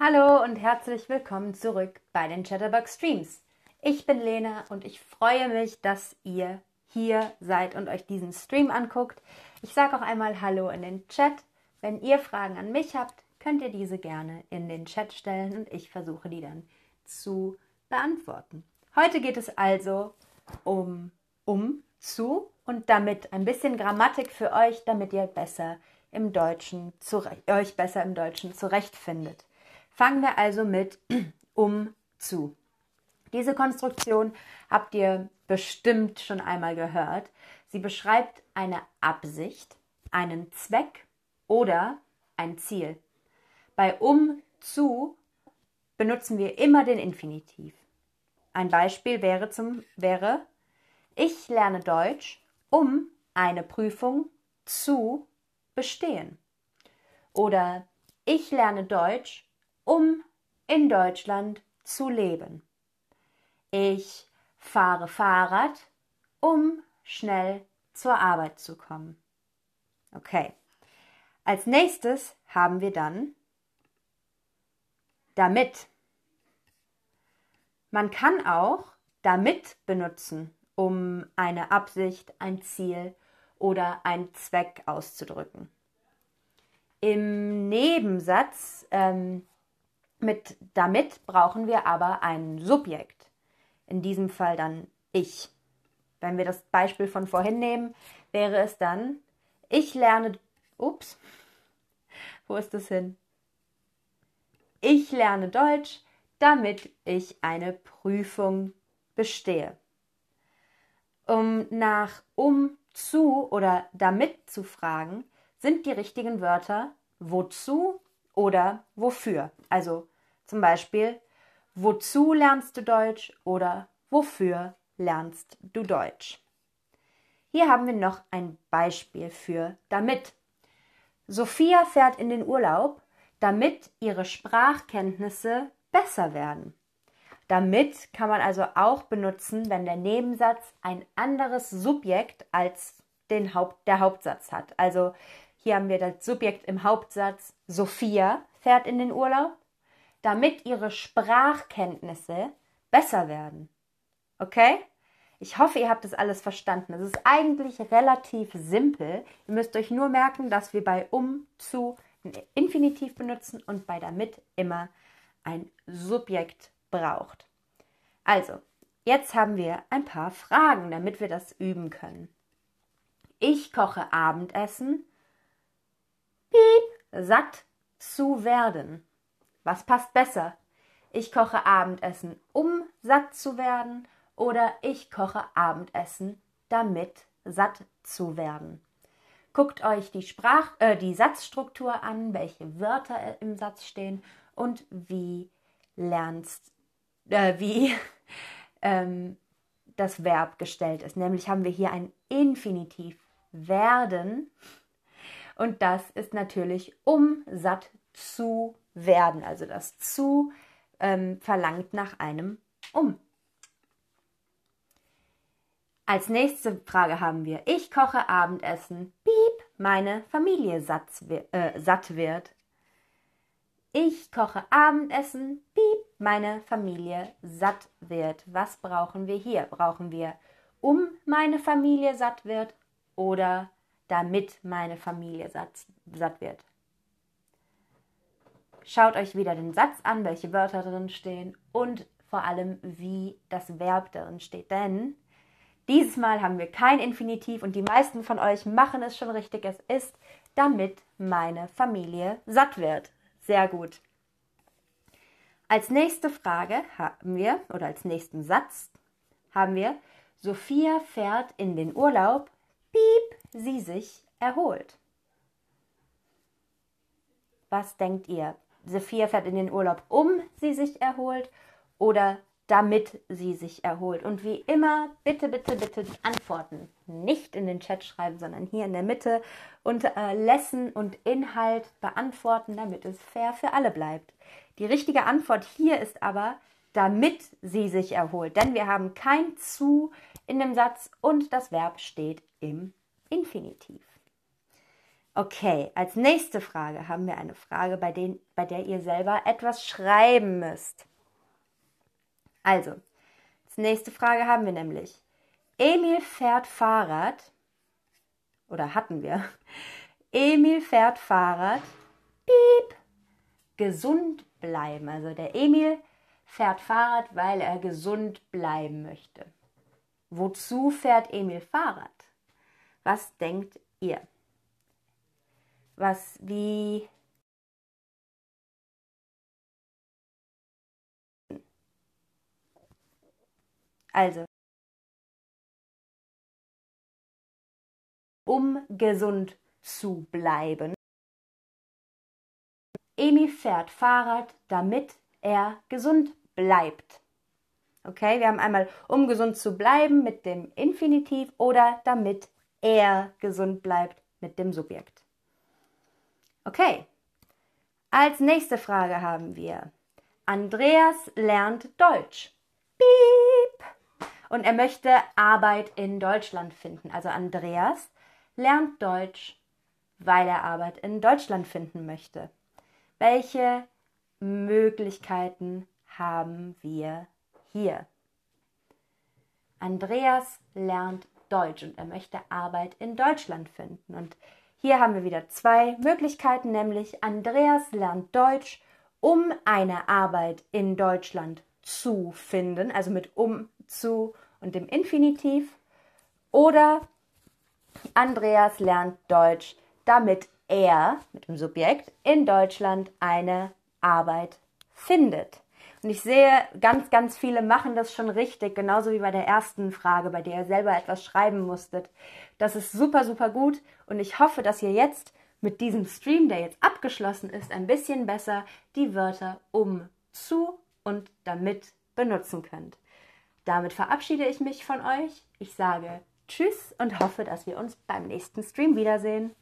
Hallo und herzlich willkommen zurück bei den Chatterbox Streams. Ich bin Lena und ich freue mich, dass ihr hier seid und euch diesen Stream anguckt. Ich sage auch einmal Hallo in den Chat. Wenn ihr Fragen an mich habt, könnt ihr diese gerne in den Chat stellen und ich versuche die dann zu beantworten. Heute geht es also um um zu und damit ein bisschen Grammatik für euch, damit ihr besser im Deutschen euch besser im Deutschen zurechtfindet. Fangen wir also mit um zu. Diese Konstruktion habt ihr bestimmt schon einmal gehört. Sie beschreibt eine Absicht, einen Zweck oder ein Ziel. Bei um zu benutzen wir immer den Infinitiv. Ein Beispiel wäre, zum, wäre ich lerne Deutsch, um eine Prüfung zu bestehen. Oder ich lerne Deutsch, um in Deutschland zu leben. Ich fahre Fahrrad, um schnell zur Arbeit zu kommen. Okay. Als nächstes haben wir dann damit. Man kann auch damit benutzen, um eine Absicht, ein Ziel oder einen Zweck auszudrücken. Im Nebensatz ähm, mit damit brauchen wir aber ein Subjekt. In diesem Fall dann ich. Wenn wir das Beispiel von vorhin nehmen, wäre es dann ich lerne. Ups. Wo ist das hin? Ich lerne Deutsch, damit ich eine Prüfung bestehe. Um nach um zu oder damit zu fragen, sind die richtigen Wörter wozu oder wofür. Also zum Beispiel, wozu lernst du Deutsch oder wofür lernst du Deutsch? Hier haben wir noch ein Beispiel für damit. Sophia fährt in den Urlaub, damit ihre Sprachkenntnisse besser werden. Damit kann man also auch benutzen, wenn der Nebensatz ein anderes Subjekt als den Haupt, der Hauptsatz hat. Also hier haben wir das Subjekt im Hauptsatz. Sophia fährt in den Urlaub damit ihre Sprachkenntnisse besser werden. Okay? Ich hoffe, ihr habt das alles verstanden. Es ist eigentlich relativ simpel. Ihr müsst euch nur merken, dass wir bei um zu ein Infinitiv benutzen und bei damit immer ein Subjekt braucht. Also, jetzt haben wir ein paar Fragen, damit wir das üben können. Ich koche Abendessen. Piep, satt zu werden. Was passt besser? Ich koche Abendessen, um satt zu werden, oder ich koche Abendessen, damit satt zu werden. Guckt euch die Sprach, äh, die Satzstruktur an, welche Wörter im Satz stehen und wie lernst, äh, wie ähm, das Verb gestellt ist. Nämlich haben wir hier ein Infinitiv werden und das ist natürlich um satt zu werden. Also das zu ähm, verlangt nach einem um. Als nächste Frage haben wir, ich koche Abendessen, piep, meine Familie satt, äh, satt wird. Ich koche Abendessen, piep, meine Familie satt wird. Was brauchen wir hier? Brauchen wir, um meine Familie satt wird oder damit meine Familie satt, satt wird? Schaut euch wieder den Satz an, welche Wörter drin stehen und vor allem, wie das Verb darin steht. Denn dieses Mal haben wir kein Infinitiv und die meisten von euch machen es schon richtig. Es ist, damit meine Familie satt wird. Sehr gut. Als nächste Frage haben wir, oder als nächsten Satz haben wir, Sophia fährt in den Urlaub, piep, sie sich erholt. Was denkt ihr? Sophia fährt in den Urlaub, um sie sich erholt oder damit sie sich erholt. Und wie immer, bitte, bitte, bitte Antworten nicht in den Chat schreiben, sondern hier in der Mitte und äh, Lesson und Inhalt beantworten, damit es fair für alle bleibt. Die richtige Antwort hier ist aber, damit sie sich erholt. Denn wir haben kein zu in dem Satz und das Verb steht im Infinitiv. Okay, als nächste Frage haben wir eine Frage, bei, den, bei der ihr selber etwas schreiben müsst. Also, als nächste Frage haben wir nämlich, Emil fährt Fahrrad, oder hatten wir, Emil fährt Fahrrad, piep, gesund bleiben. Also der Emil fährt Fahrrad, weil er gesund bleiben möchte. Wozu fährt Emil Fahrrad? Was denkt ihr? Was wie Also, um gesund zu bleiben. Emil fährt Fahrrad, damit er gesund bleibt. Okay, wir haben einmal, um gesund zu bleiben mit dem Infinitiv oder damit er gesund bleibt mit dem Subjekt. Okay, als nächste Frage haben wir, Andreas lernt Deutsch. Piep! Und er möchte Arbeit in Deutschland finden. Also Andreas lernt Deutsch, weil er Arbeit in Deutschland finden möchte. Welche Möglichkeiten haben wir hier? Andreas lernt Deutsch und er möchte Arbeit in Deutschland finden. Und hier haben wir wieder zwei Möglichkeiten, nämlich Andreas lernt Deutsch, um eine Arbeit in Deutschland zu finden, also mit um, zu und dem Infinitiv. Oder Andreas lernt Deutsch, damit er mit dem Subjekt in Deutschland eine Arbeit findet. Und ich sehe, ganz, ganz viele machen das schon richtig, genauso wie bei der ersten Frage, bei der ihr selber etwas schreiben musstet. Das ist super, super gut und ich hoffe, dass ihr jetzt mit diesem Stream, der jetzt abgeschlossen ist, ein bisschen besser die Wörter um, zu und damit benutzen könnt. Damit verabschiede ich mich von euch. Ich sage Tschüss und hoffe, dass wir uns beim nächsten Stream wiedersehen.